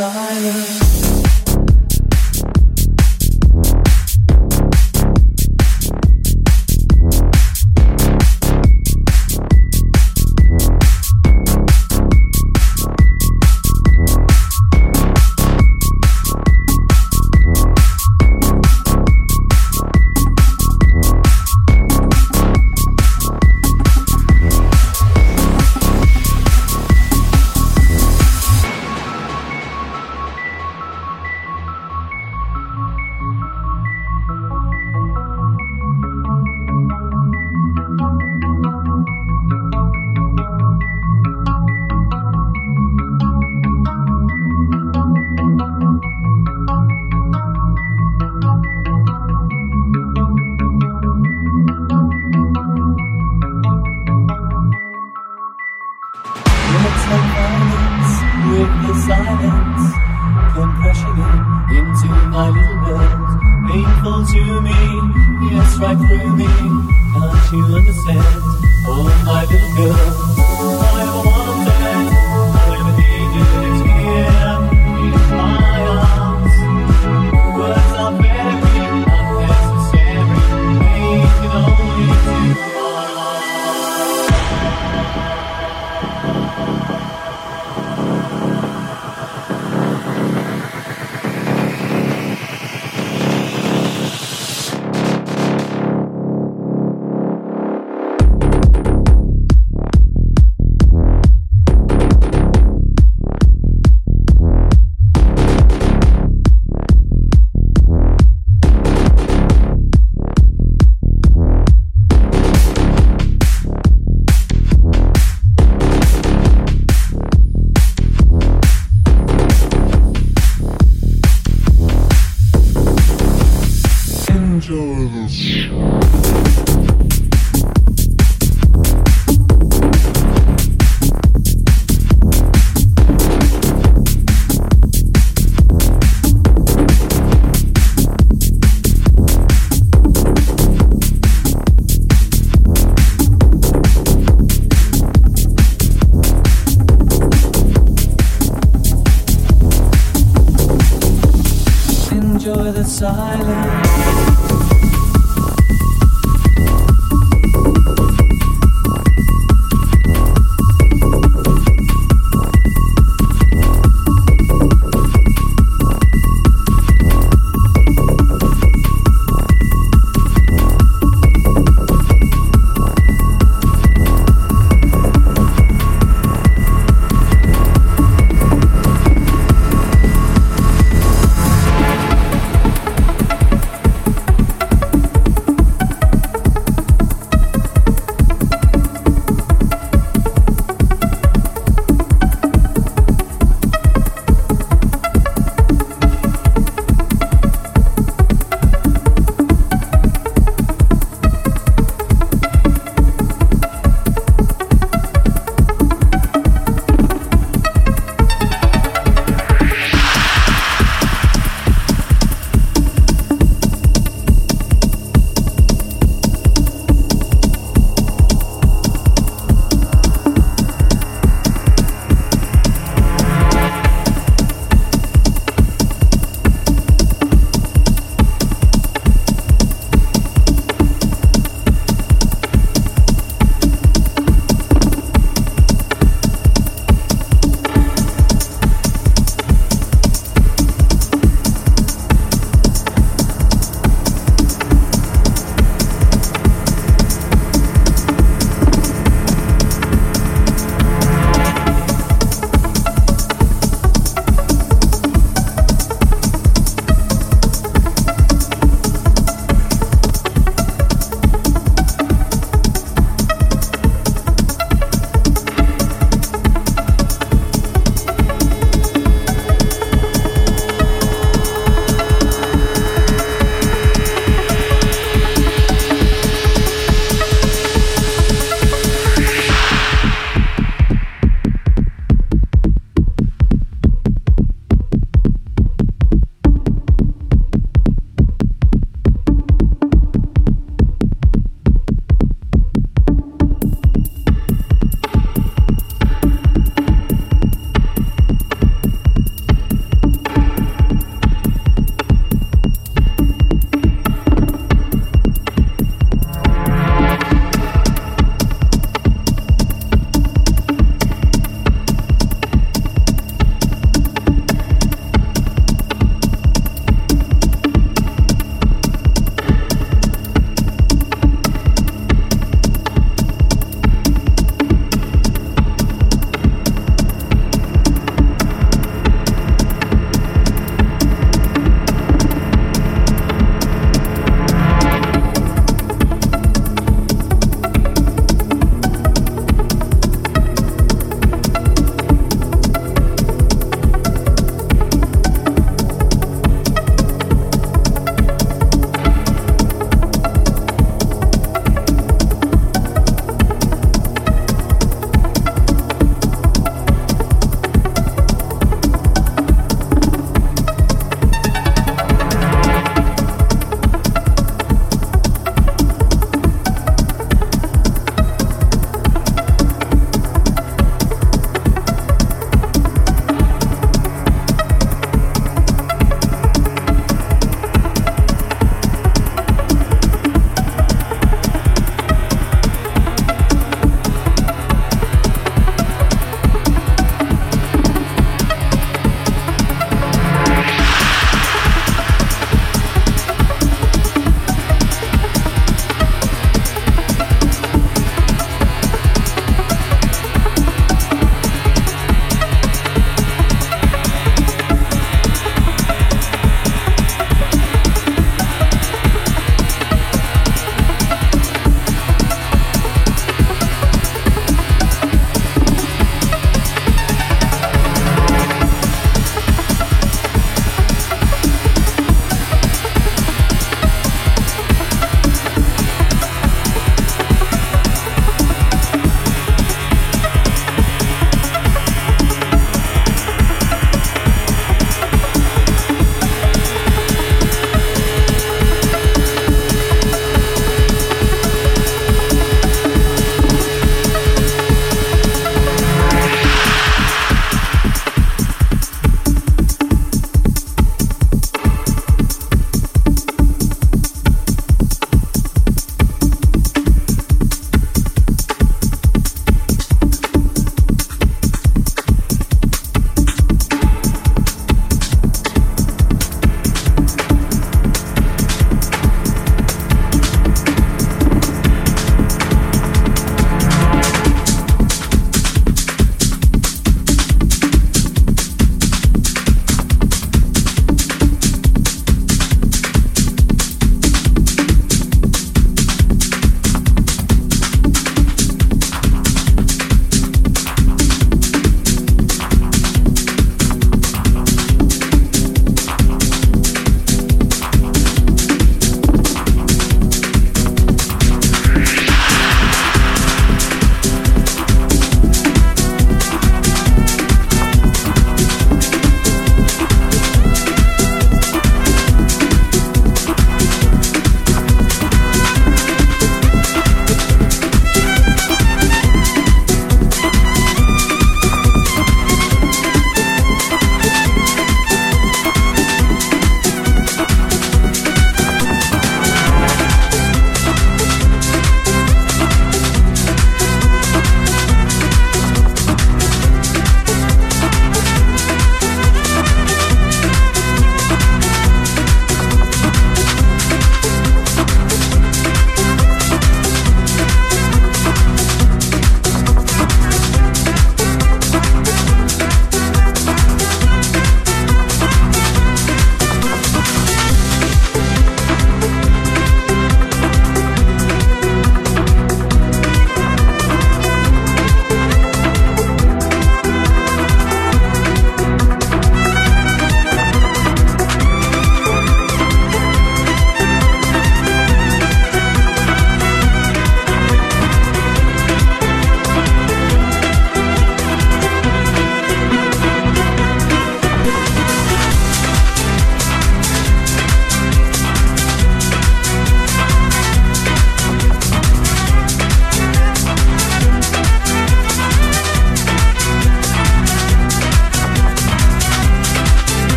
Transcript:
side.